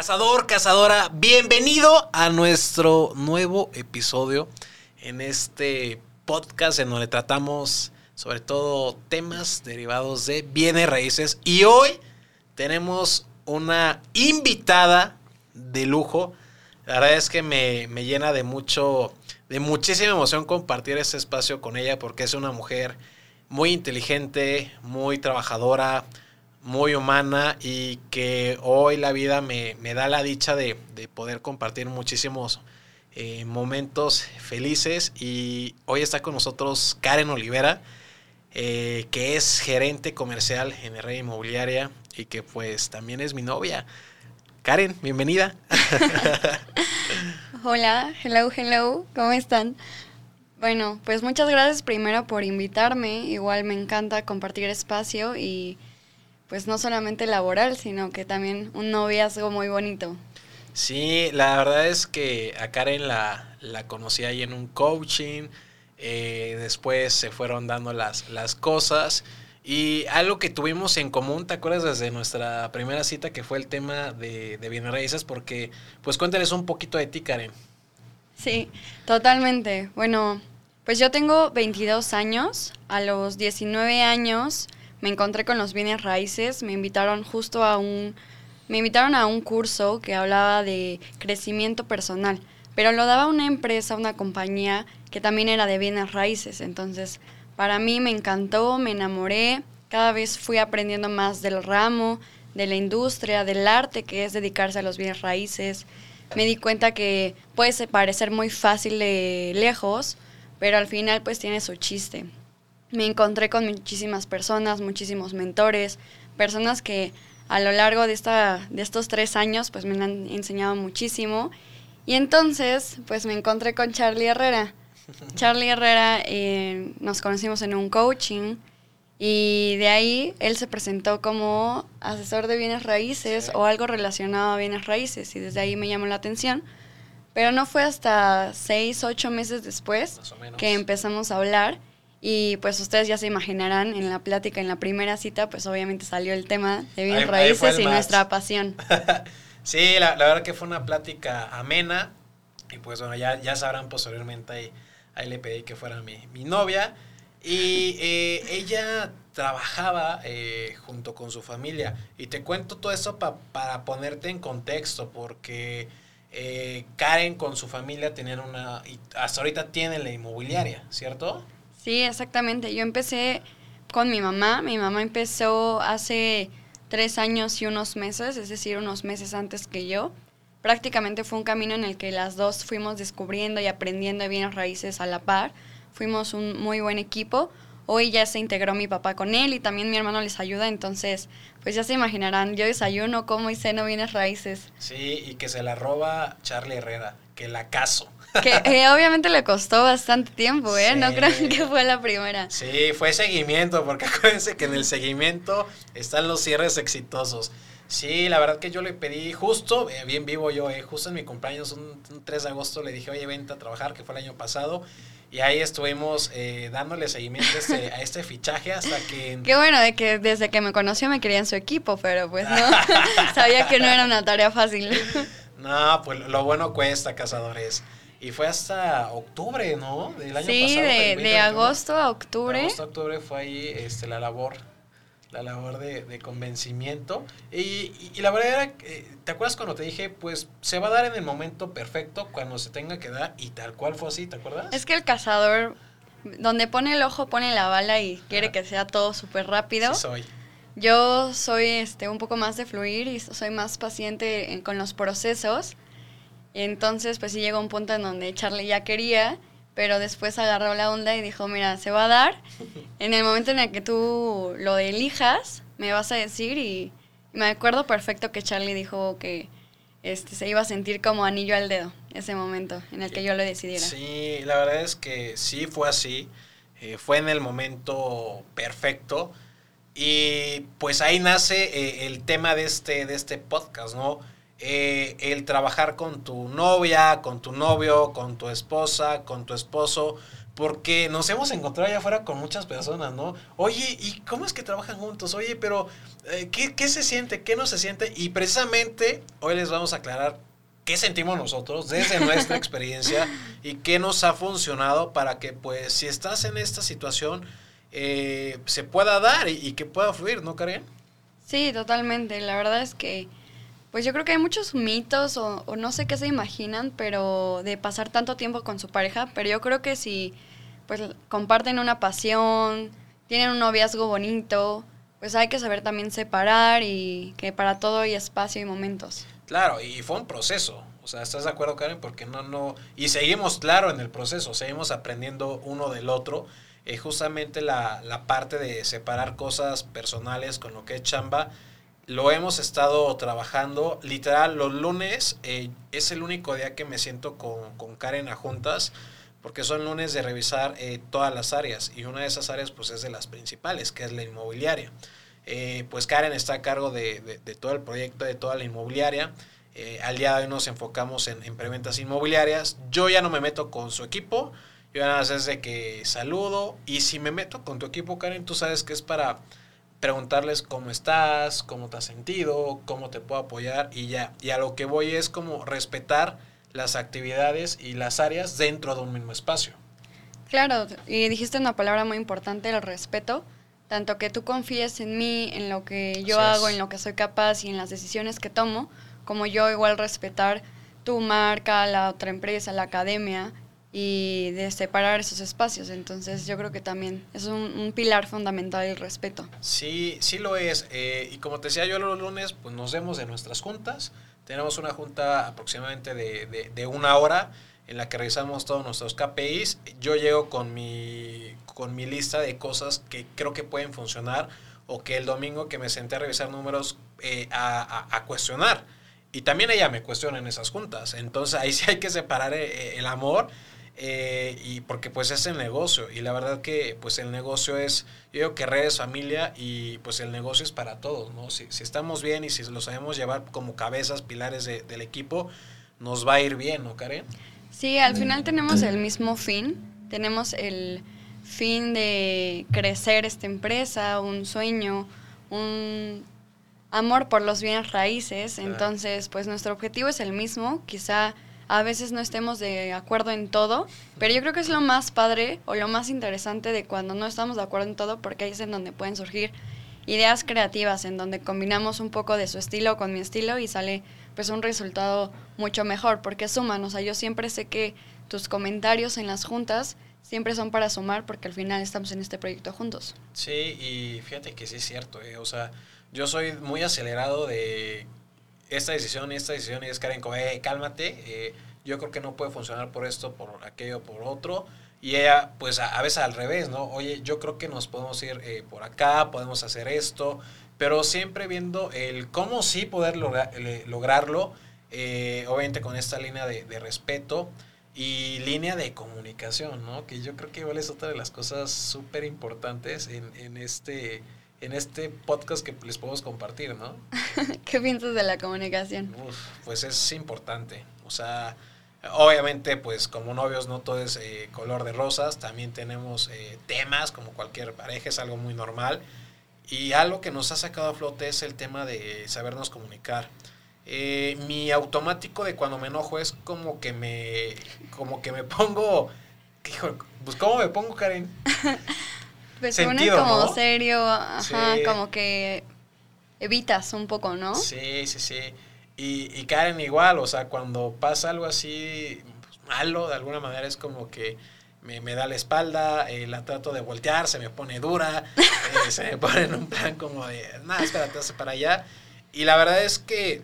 Cazador, cazadora, bienvenido a nuestro nuevo episodio en este podcast en donde tratamos sobre todo temas derivados de bienes raíces. Y hoy tenemos una invitada de lujo. La verdad es que me, me llena de mucho, de muchísima emoción compartir este espacio con ella porque es una mujer muy inteligente, muy trabajadora, muy humana y que hoy la vida me, da la dicha de, poder compartir muchísimos eh, momentos felices y hoy está con nosotros Karen Olivera, eh, que es gerente comercial en Red Inmobiliaria y que pues también es mi novia. Karen, bienvenida. Hola, hello, hello, ¿cómo están? Bueno, pues muchas gracias primero por invitarme, igual me encanta compartir espacio y pues no solamente laboral, sino que también un noviazgo muy bonito. Sí, la verdad es que a Karen la, la conocí ahí en un coaching, eh, después se fueron dando las, las cosas y algo que tuvimos en común, ¿te acuerdas desde nuestra primera cita que fue el tema de, de bienes raíces? Porque pues cuéntales un poquito de ti, Karen. Sí, totalmente. Bueno, pues yo tengo 22 años, a los 19 años me encontré con los bienes raíces, me invitaron justo a un, me invitaron a un curso que hablaba de crecimiento personal, pero lo daba una empresa, una compañía que también era de bienes raíces. Entonces, para mí me encantó, me enamoré, cada vez fui aprendiendo más del ramo, de la industria, del arte que es dedicarse a los bienes raíces. Me di cuenta que puede parecer muy fácil de lejos, pero al final pues tiene su chiste me encontré con muchísimas personas, muchísimos mentores, personas que a lo largo de, esta, de estos tres años pues me han enseñado muchísimo. Y entonces pues me encontré con Charlie Herrera. Charlie Herrera eh, nos conocimos en un coaching y de ahí él se presentó como asesor de bienes raíces o algo relacionado a bienes raíces y desde ahí me llamó la atención. Pero no fue hasta seis, ocho meses después que empezamos a hablar y pues ustedes ya se imaginarán en la plática, en la primera cita, pues obviamente salió el tema de bienes raíces y nuestra pasión. sí, la, verdad que fue una plática amena. Y pues bueno, ya, ya sabrán posteriormente, ahí, ahí le pedí que fuera mi, mi novia. Y eh, ella trabajaba eh, junto con su familia. Y te cuento todo eso para ponerte en contexto, porque eh, Karen con su familia tenían una, y hasta ahorita tienen la inmobiliaria, ¿cierto? Sí, exactamente. Yo empecé con mi mamá. Mi mamá empezó hace tres años y unos meses, es decir, unos meses antes que yo. Prácticamente fue un camino en el que las dos fuimos descubriendo y aprendiendo de bienes raíces a la par. Fuimos un muy buen equipo. Hoy ya se integró mi papá con él y también mi hermano les ayuda, entonces, pues ya se imaginarán, yo desayuno, como y ceno bienes raíces. Sí, y que se la roba Charlie Herrera, que la caso. Que eh, obviamente le costó bastante tiempo, ¿eh? No creo que fue la primera. Sí, fue seguimiento, porque acuérdense que en el seguimiento están los cierres exitosos. Sí, la verdad que yo le pedí justo, eh, bien vivo yo, eh, justo en mi cumpleaños, un, 3 de agosto, le dije, oye, vente a trabajar, que fue el año pasado. Y ahí estuvimos eh, dándole seguimiento a este, a este fichaje hasta que... Qué bueno, de que desde que me conoció me quería en su equipo, pero pues no, sabía que no era una tarea fácil. no, pues lo bueno cuesta, cazadores. Y fue hasta octubre, ¿no? Del año sí, pasado. Sí, de, agosto a octubre. De agosto a octubre fue ahí este, la labor, la labor de, convencimiento. Y, y, la verdad era, ¿te acuerdas cuando te dije, pues se va a dar en el momento perfecto, cuando se tenga que dar? Y tal cual fue así, ¿te acuerdas? Es que el cazador, donde pone el ojo, pone la bala y quiere que sea todo súper rápido. Sí soy. Yo soy este, un poco más de fluir y soy más paciente con los procesos. Entonces, pues sí llegó un punto en donde Charlie ya quería, pero después agarró la onda y dijo, mira, se va a dar. En el momento en el que tú lo elijas, me vas a decir y, me acuerdo perfecto que Charlie dijo que este, se iba a sentir como anillo al dedo ese momento en el que yo lo decidiera. Sí, la verdad es que sí fue así. Eh, fue en el momento perfecto. Y pues ahí nace eh, el tema de este, de este podcast, ¿no? Eh, el trabajar con tu novia, con tu novio, con tu esposa, con tu esposo, porque nos hemos encontrado allá afuera con muchas personas, ¿no? Oye, ¿y cómo es que trabajan juntos? Oye, pero eh, ¿qué, ¿qué, se siente? ¿Qué no se siente? Y precisamente hoy les vamos a aclarar qué sentimos nosotros desde nuestra experiencia y qué nos ha funcionado para que, pues, si estás en esta situación, eh, se pueda dar y, y, que pueda fluir, ¿no, Karen? Sí, totalmente. La verdad es que, pues yo creo que hay muchos mitos o, no sé qué se imaginan, pero de pasar tanto tiempo con su pareja, pero yo creo que si pues comparten una pasión, tienen un noviazgo bonito, pues hay que saber también separar y que para todo hay espacio y momentos. Claro, y fue un proceso. O sea, ¿estás de acuerdo, Karen? Porque no, no. Y seguimos, claro, en el proceso, seguimos aprendiendo uno del otro. Eh, justamente la, la parte de separar cosas personales con lo que es chamba, lo hemos estado trabajando. Literal, los lunes eh, es el único día que me siento con, con Karen a juntas porque son lunes de revisar eh, todas las áreas y una de esas áreas pues es de las principales, que es la inmobiliaria. Eh, pues Karen está a cargo de, de, todo el proyecto, de toda la inmobiliaria. Eh, al día de hoy nos enfocamos en, en, preventas inmobiliarias. Yo ya no me meto con su equipo, yo nada más es de que saludo y si me meto con tu equipo, Karen, tú sabes que es para preguntarles cómo estás, cómo te has sentido, cómo te puedo apoyar y ya. Y a lo que voy es como respetar las actividades y las áreas dentro de un mismo espacio. Claro, y dijiste una palabra muy importante, el respeto. Tanto que tú confíes en mí, en lo que yo Así hago, es. en lo que soy capaz y en las decisiones que tomo, como yo igual respetar tu marca, la otra empresa, la academia y de separar esos espacios. Entonces yo creo que también es un, un pilar fundamental el respeto. Sí, sí lo es. Eh, y como te decía yo los lunes, pues nos vemos en nuestras juntas. Tenemos una junta aproximadamente de, de, de, una hora en la que revisamos todos nuestros KPIs. Yo llego con mi, con mi lista de cosas que creo que pueden funcionar o que el domingo que me senté a revisar números eh, a, a, a, cuestionar. Y también ella me cuestiona en esas juntas. Entonces ahí sí hay que separar eh, el amor. Eh, y porque pues es el negocio y la verdad que pues el negocio es yo digo que redes familia y pues el negocio es para todos no si, si estamos bien y si lo sabemos llevar como cabezas pilares de, del equipo nos va a ir bien no Karen sí al final tenemos el mismo fin. Tenemos el fin de crecer esta empresa un sueño un amor por los bienes raíces. Entonces pues nuestro objetivo es el mismo. Quizá a veces no estemos de acuerdo en todo, pero yo creo que es lo más padre o lo más interesante de cuando no estamos de acuerdo en todo, porque ahí es en donde pueden surgir ideas creativas, en donde combinamos un poco de su estilo con mi estilo y sale pues un resultado mucho mejor, porque suman, o sea, yo siempre sé que tus comentarios en las juntas siempre son para sumar, porque al final estamos en este proyecto juntos. Sí, y fíjate que sí es cierto, eh, o sea, yo soy muy acelerado de esta decisión esta decisión y es Karen como, eh, cálmate, eh, yo creo que no puede funcionar por esto, por aquello, por otro. Y ella, pues a, veces al revés, ¿no? Oye, yo creo que nos podemos ir eh, por acá, podemos hacer esto, pero siempre viendo el cómo sí poder logra lograrlo, eh, obviamente con esta línea de, respeto y línea de comunicación, ¿no? Que yo creo que igual es otra de las cosas súper importantes en este en este podcast que les podemos compartir, ¿no? ¿Qué piensas de la comunicación? Uf, pues es importante. O sea, obviamente, pues como novios no todo es eh, color de rosas, también tenemos eh, temas como cualquier pareja, es algo muy normal. Y algo que nos ha sacado a flote es el tema de sabernos comunicar. Eh, mi automático de cuando me enojo es como que me, como que me pongo, hijo, pues cómo me pongo, Karen. Pues Sentido, como ¿no? serio, ajá, sí. como que evitas un poco, ¿no? Sí, sí, sí. Y, y Karen igual, o sea, cuando pasa algo así pues, malo, de alguna manera es como que me, me da la espalda, eh, la trato de voltear, se me pone dura, eh, se me pone en un plan como de, nada, espérate, hace para allá. Y la verdad es que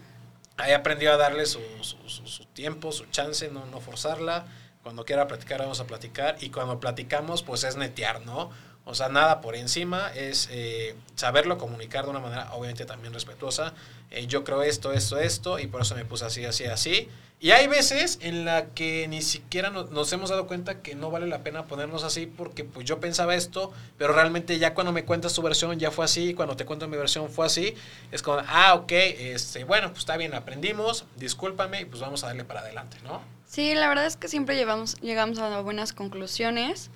he aprendido a darle su, su, su, su tiempo, su chance, no, no forzarla. Cuando quiera platicar, vamos a platicar. Y cuando platicamos, pues es netear, ¿no? O sea, nada por encima, es eh, saberlo comunicar de una manera obviamente también respetuosa. Eh, yo creo esto, esto, esto, y por eso me puse así, así, así. Y hay veces en la que ni siquiera nos, hemos dado cuenta que no vale la pena ponernos así porque pues yo pensaba esto, pero realmente ya cuando me cuentas tu versión ya fue así, cuando te cuento mi versión fue así, es como, ah, ok, este, bueno, pues está bien, aprendimos, discúlpame y pues vamos a darle para adelante, ¿no? Sí, la verdad es que siempre llevamos, llegamos a buenas conclusiones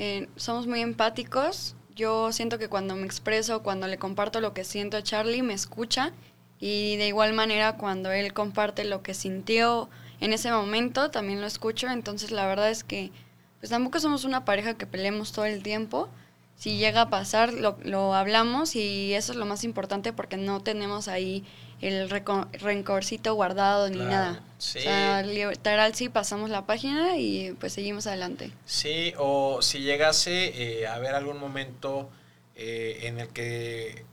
eh, somos muy empáticos. Yo siento que cuando me expreso, cuando le comparto lo que siento a Charlie, me escucha. Y de igual manera, cuando él comparte lo que sintió en ese momento, también lo escucho. Entonces, la verdad es que pues tampoco somos una pareja que peleemos todo el tiempo. Si llega a pasar, lo, lo hablamos y eso es lo más importante porque no tenemos ahí el rencorcito guardado ni nada. Sí. O sea, literal sí pasamos la página y pues seguimos adelante. Sí, o si llegase eh, a haber algún momento eh, en el que,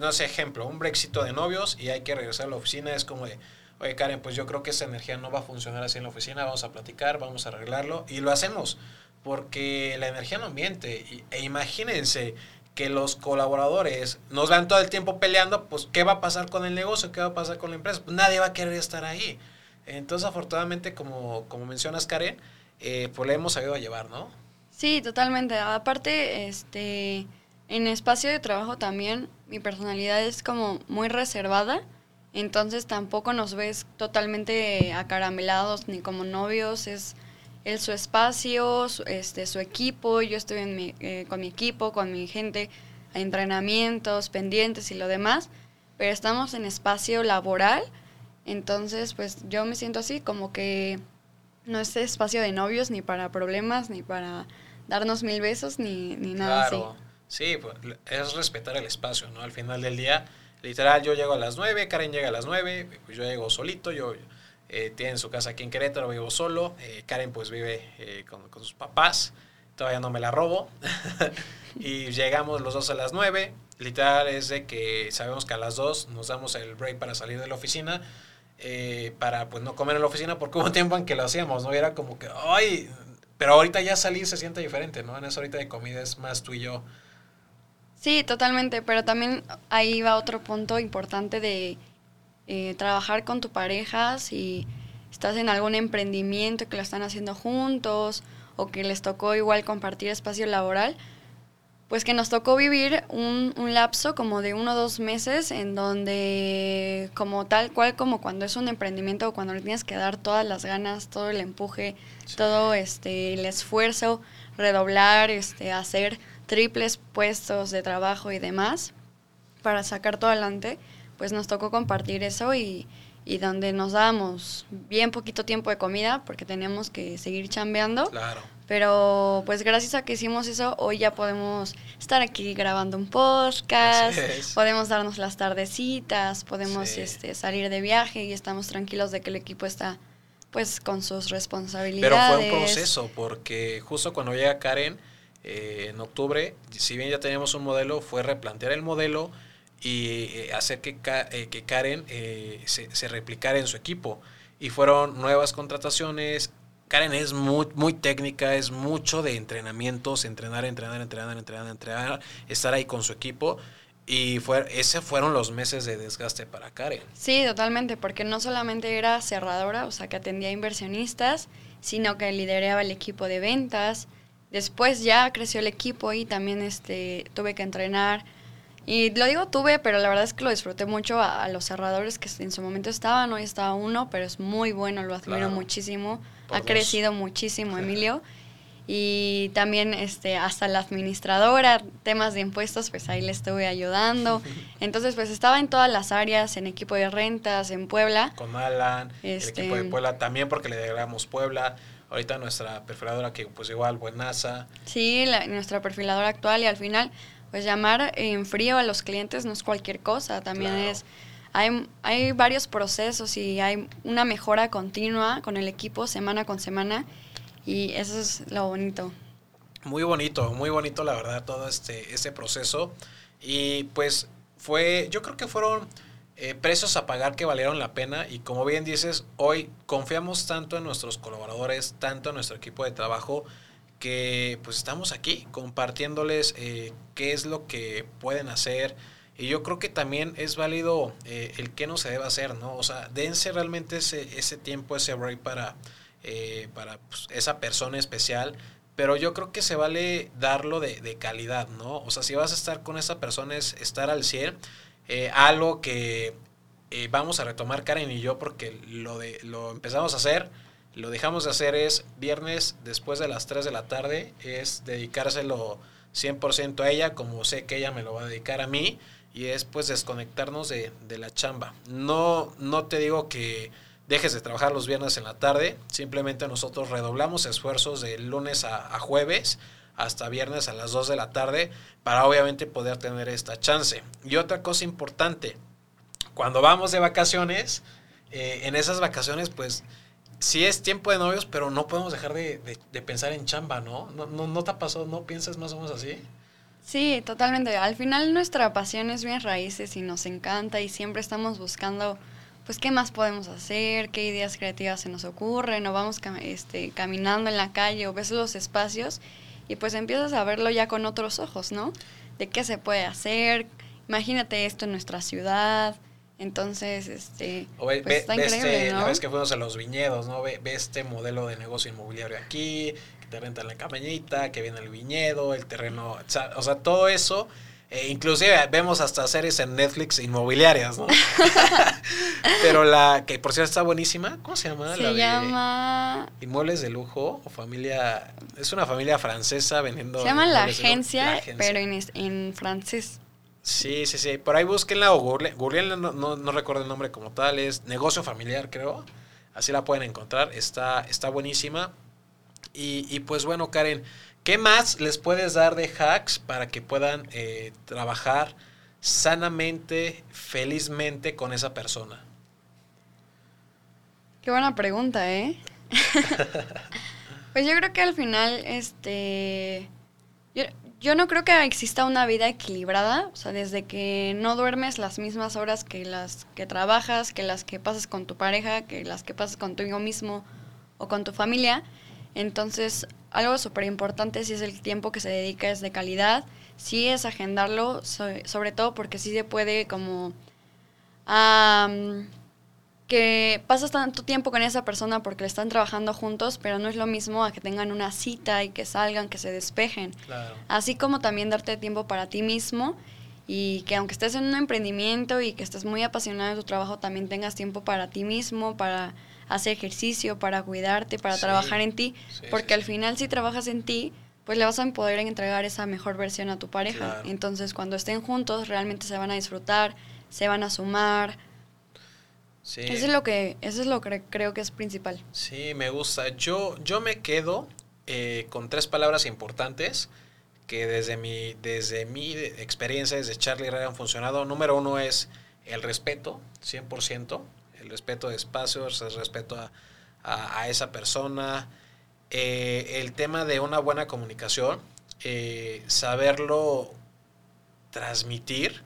no sé, ejemplo, un brexit de novios y hay que regresar a la oficina, es como de, oye Karen, pues yo creo que esa energía no va a funcionar así en la oficina, vamos a platicar, vamos a arreglarlo y lo hacemos. Porque la energía no miente. E imagínense, que los colaboradores nos van todo el tiempo peleando, pues ¿qué va a pasar con el negocio? ¿Qué va a pasar con la empresa? Pues nadie va a querer estar ahí. Entonces, afortunadamente, como, como mencionas, Karen, eh, pues le hemos sabido llevar, ¿no? Sí, totalmente. Aparte, este, en espacio de trabajo también, mi personalidad es como muy reservada, entonces tampoco nos ves totalmente acaramelados ni como novios, es él su espacio, su, este, su equipo, yo estoy en mi, eh, con mi equipo, con mi gente, entrenamientos, pendientes y lo demás, pero estamos en espacio laboral, entonces pues yo me siento así como que no es espacio de novios ni para problemas, ni para darnos mil besos, ni, ni nada claro. Sí, pues, es respetar el espacio, ¿no? Al final del día, literal, yo llego a las nueve, Karen llega a las nueve, pues yo llego solito, yo eh, tiene su casa aquí en Querétaro, vivo solo. Eh, Karen pues vive eh, con, sus papás, todavía no me la robo. y llegamos los dos a las nueve. Literal es de que sabemos que a las dos nos damos el break para salir de la oficina. para pues no comer en la oficina porque hubo tiempo en que lo hacíamos, ¿no? era como que, ay, pero ahorita ya salir se siente diferente, ¿no? En eso ahorita de comida es más tú y yo. Sí, totalmente, pero también ahí va otro punto importante de eh, trabajar con tu pareja, si estás en algún emprendimiento que lo están haciendo juntos o que les tocó igual compartir espacio laboral, pues que nos tocó vivir un, un, lapso como de uno o dos meses en donde como tal cual como cuando es un emprendimiento o cuando le tienes que dar todas las ganas, todo el empuje, todo este el esfuerzo, redoblar, este, hacer triples puestos de trabajo y demás para sacar todo adelante pues nos tocó compartir eso y, y donde nos dábamos bien poquito tiempo de comida porque teníamos que seguir chambeando. Claro. Pero pues gracias a que hicimos eso, hoy ya podemos estar aquí grabando un podcast, podemos darnos las tardecitas, podemos este, salir de viaje y estamos tranquilos de que el equipo está pues con sus responsabilidades. Pero fue un proceso porque justo cuando llega Karen eh, en octubre, si bien ya teníamos un modelo, fue replantear el modelo y eh, hacer que, eh, que Karen eh, se, se, replicara en su equipo. Y fueron nuevas contrataciones. Karen es muy, muy técnica, es mucho de entrenamientos, entrenar, entrenar, entrenar, entrenar, entrenar, estar ahí con su equipo. Y fue, ese fueron los meses de desgaste para Karen. Sí, totalmente, porque no solamente era cerradora, o sea, que atendía inversionistas, sino que lideraba el equipo de ventas. Después ya creció el equipo y también este, tuve que entrenar y lo digo tuve, pero la verdad es que lo disfruté mucho a, los cerradores que en su momento estaban, hoy está uno, pero es muy bueno, lo admiro muchísimo. ha crecido muchísimo Emilio. Y también este, hasta la administradora, temas de impuestos, pues ahí le estuve ayudando. Entonces, pues estaba en todas las áreas, en equipo de rentas, en Puebla. Con Alan, el este, equipo de Puebla también porque le agregamos Puebla. Ahorita nuestra perfiladora que pues igual buenaza. Sí, la, nuestra perfiladora actual y al final pues llamar en frío a los clientes no es cualquier cosa, también es hay, hay varios procesos y hay una mejora continua con el equipo semana con semana y eso es lo bonito. Muy bonito, muy bonito la verdad todo este, este proceso y pues fue, yo creo que fueron eh, precios a pagar que valieron la pena y como bien dices, hoy confiamos tanto en nuestros colaboradores, tanto en nuestro equipo de trabajo, que pues estamos aquí compartiéndoles eh, qué es lo que pueden hacer. Y yo creo que también es válido eh, el qué no se debe hacer, ¿no? O sea, dense realmente ese, ese tiempo, ese break para, eh, para pues, esa persona especial. Pero yo creo que se vale darlo de, de, calidad, ¿no? O sea, si vas a estar con esa persona es estar al 100. algo que vamos a retomar Karen y yo porque lo, de, lo empezamos a hacer lo dejamos de hacer es viernes después de las 3 de la tarde, es dedicárselo 100% a ella, como sé que ella me lo va a dedicar a mí, y es pues desconectarnos de, de, la chamba. No, no te digo que dejes de trabajar los viernes en la tarde, simplemente nosotros redoblamos esfuerzos de lunes a, jueves hasta viernes a las 2 de la tarde para obviamente poder tener esta chance. Y otra cosa importante, cuando vamos de vacaciones, eh, en esas vacaciones pues sí es tiempo de novios, pero no podemos dejar de, pensar en chamba, ¿no? ¿no? ¿no? te ha pasado? ¿No piensas más o menos así? Sí, totalmente. Al final nuestra pasión es bien raíces y nos encanta y siempre estamos buscando, pues, qué más podemos hacer, qué ideas creativas se nos ocurren, o vamos este, caminando en la calle o ves los espacios y pues empiezas a verlo ya con otros ojos, ¿no? De qué se puede hacer. Imagínate esto en nuestra ciudad, entonces, este, pues está increíble, este, La vez que fuimos a los viñedos, ¿no? Ve, este modelo de negocio inmobiliario aquí, que te rentan la cabañita, que viene el viñedo, el terreno, o sea, todo eso. Eh, inclusive vemos hasta series en Netflix inmobiliarias, ¿no? Pero la que por cierto está buenísima, ¿cómo se llama? Se llama... Inmuebles de lujo o familia... Es una familia francesa vendiendo... Se llama la agencia, pero en, en francés. Sí, sí, sí. Por ahí búsquenla o google, no, no, recuerdo el nombre como tal, es Negocio Familiar, creo. Así la pueden encontrar. Está, está buenísima. Y, y pues bueno, Karen, ¿qué más les puedes dar de hacks para que puedan eh, trabajar sanamente, felizmente con esa persona? Qué buena pregunta, ¿eh? pues yo creo que al final, este... Yo no creo que exista una vida equilibrada, o sea, desde que no duermes las mismas horas que las que trabajas, que las que pasas con tu pareja, que las que pasas contigo mismo o con tu familia. Entonces, algo súper importante si es el tiempo que se dedica es de calidad, sí es agendarlo, sobre todo porque sí se puede como que pasas tanto tiempo con esa persona porque le están trabajando juntos, pero no es lo mismo a que tengan una cita y que salgan, que se despejen. Así como también darte tiempo para ti mismo y que aunque estés en un emprendimiento y que estés muy apasionado de tu trabajo, también tengas tiempo para ti mismo, para hacer ejercicio, para cuidarte, para trabajar en ti, porque al final si trabajas en ti, pues le vas a poder entregar esa mejor versión a tu pareja. Entonces cuando estén juntos realmente se van a disfrutar, se van a sumar, eso es lo que, eso es lo que creo que es principal. Sí, me gusta. Yo, yo me quedo eh, con tres palabras importantes que desde mi, desde mi experiencia, desde Charlie Ray han funcionado. Número uno es el respeto, 100%, el respeto de espacios, el respeto a, esa persona, eh, el tema de una buena comunicación, eh, saberlo transmitir,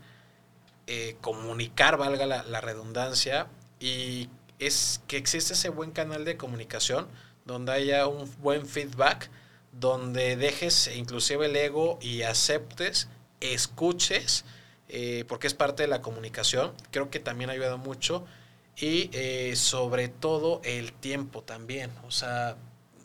comunicar, valga la redundancia, y es que existe ese buen canal de comunicación donde haya un buen feedback, donde dejes inclusive el ego y aceptes, escuches, eh, porque es parte de la comunicación. Creo que también ayuda mucho. Y eh, sobre todo el tiempo también. O sea,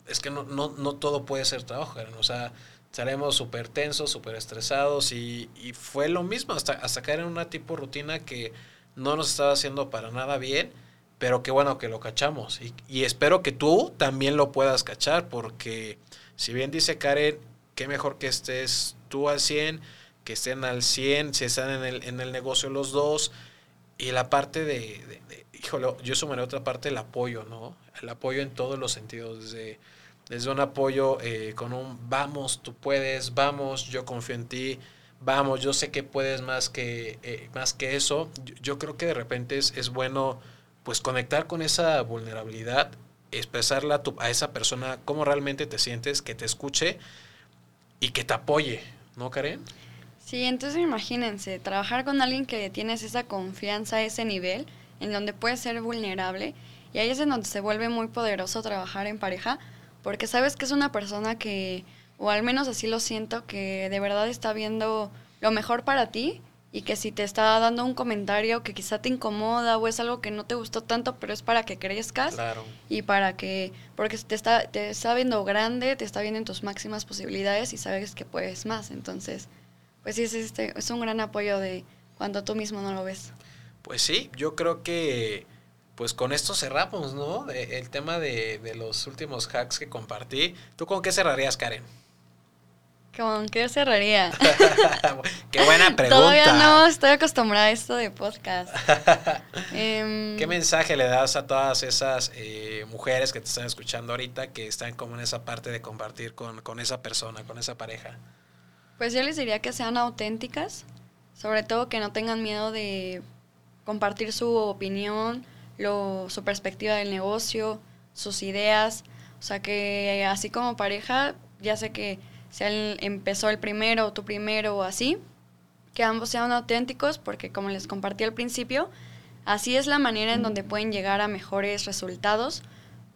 es que no, no, no todo puede ser trabajo, o sea, estaremos súper tensos, súper estresados y, y, fue lo mismo hasta, hasta caer en una tipo rutina que no nos estaba haciendo para nada bien, pero qué bueno que lo cachamos. Y, espero que tú también lo puedas cachar, porque si bien dice Karen, qué mejor que estés tú al 100, que estén al 100, si están en el, en el negocio los dos, y la parte de, híjole, yo sumaré otra parte, el apoyo, ¿no? El apoyo en todos los sentidos, desde, desde un apoyo eh, con un vamos, tú puedes, vamos, yo confío en ti, vamos, yo sé que puedes más que, eh, más que eso. Yo, creo que de repente es, es, bueno pues conectar con esa vulnerabilidad, expresarla a, tu, a esa persona cómo realmente te sientes, que te escuche y que te apoye, ¿no, Karen? Sí, entonces imagínense, trabajar con alguien que tienes esa confianza, ese nivel, en donde puedes ser vulnerable, y ahí es en donde se vuelve muy poderoso trabajar en pareja, porque sabes que es una persona que o al menos así lo siento, que de verdad está viendo lo mejor para ti y que si te está dando un comentario que quizá te incomoda o es algo que no te gustó tanto, pero es para que crezcas Claro. y para que, porque te está, te está viendo grande, te está viendo en tus máximas posibilidades y sabes que puedes más. Entonces, pues sí, es, este, es un gran apoyo de cuando tú mismo no lo ves. Pues sí, yo creo que pues con esto cerramos, ¿no? El tema de, de los últimos hacks que compartí. ¿Tú con qué cerrarías, Karen? ¿Con qué cerraría? qué buena pregunta. Todavía no estoy acostumbrada a esto de podcast. Em, ¿Qué mensaje le das a todas esas eh, mujeres que te están escuchando ahorita que están como en esa parte de compartir con, con esa persona, con esa pareja? Pues yo les diría que sean auténticas, sobre todo que no tengan miedo de compartir su opinión, lo, su perspectiva del negocio, sus ideas. O sea que así como pareja, ya sé que si él empezó el primero o tú primero o así, que ambos sean auténticos porque como les compartí al principio, así es la manera en donde pueden llegar a mejores resultados,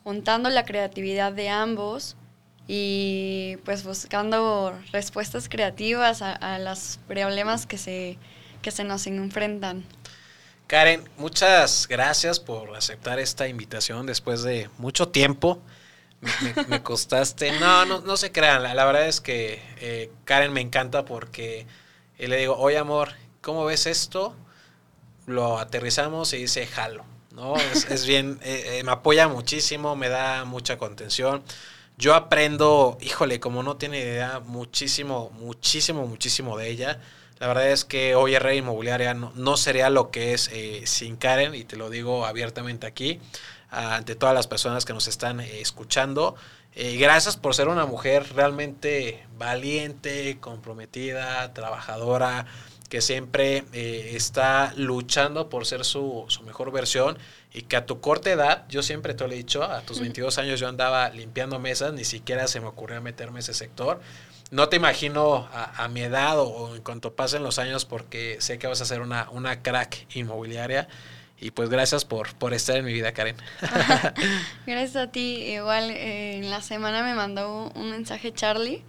juntando la creatividad de ambos y pues buscando respuestas creativas a, a los problemas que se, que se nos enfrentan. Karen, muchas gracias por aceptar esta invitación después de mucho tiempo. Me, costaste. No, no, no se crean. La, la verdad es que eh, Karen me encanta porque eh, le digo, oye amor, ¿cómo ves esto? Lo aterrizamos y dice, jalo. ¿no? Es, bien, eh, me apoya muchísimo, me da mucha contención. Yo aprendo, híjole, como no tiene idea, muchísimo, muchísimo, muchísimo de ella. La verdad es que hoy Rey Inmobiliaria no, no sería lo que es eh, sin Karen, y te lo digo abiertamente aquí, ante todas las personas que nos están eh, escuchando. Eh, gracias por ser una mujer realmente valiente, comprometida, trabajadora, que siempre está luchando por ser su, su mejor versión y que a tu corta edad, yo siempre te lo he dicho, a tus 22 años yo andaba limpiando mesas, ni siquiera se me ocurrió meterme a ese sector. No te imagino a, a mi edad o, o en cuanto pasen los años porque sé que vas a ser una, una crack inmobiliaria. Y pues gracias por, por estar en mi vida, Karen. Gracias a ti. Igual eh, en la semana me mandó un mensaje Charlie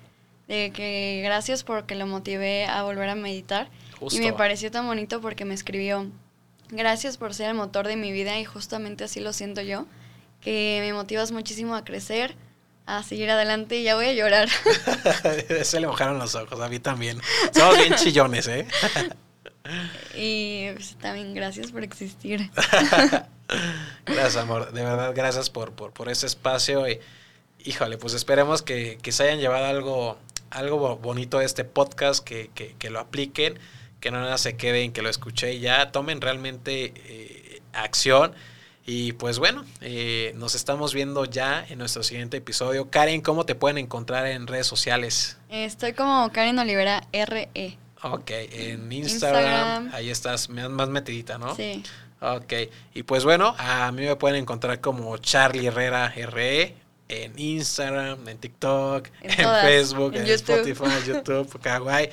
de que gracias porque lo motivé a volver a meditar. Justo. Y me pareció tan bonito porque me escribió, gracias por ser el motor de mi vida y justamente así lo siento yo, que me motivas muchísimo a crecer, a seguir adelante y ya voy a llorar. Se le mojaron los ojos, a mí también. Somos bien chillones, ¿eh? y pues, también gracias por existir. Gracias, amor. De verdad, gracias por, por, por ese espacio. Y, híjole, pues esperemos que, que se hayan llevado algo, algo bo- bonito de este podcast, que, que, que lo apliquen, que no nada se queden, que lo escuché y ya tomen realmente eh, acción. Y pues bueno, eh, nos estamos viendo ya en nuestro siguiente episodio. Karen, ¿cómo te pueden encontrar en redes sociales? Estoy como Karen Olivera RE. Ok, en Instagram, Instagram. ahí estás más más metidita, ¿no? Sí. Ok, y pues bueno, a mí me pueden encontrar como Charlie Herrera RE en Instagram, en TikTok, En en, todas, Facebook, en en, YouTube. Spotify, YouTube, Kawaii.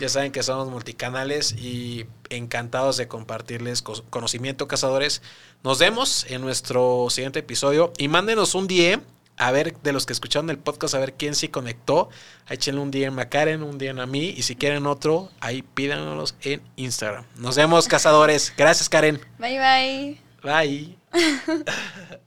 Ya saben que somos multicanales y encantados de compartirles co- conocimiento, cazadores. Nos vemos en nuestro siguiente episodio y mándenos un DM a ver de los que escucharon el podcast, a ver quién sí conectó. Échenle un DM a Karen, un DM a mí y si quieren otro, ahí pídanos en Instagram. Nos vemos, cazadores. Gracias, Karen. Bye bye. Bye.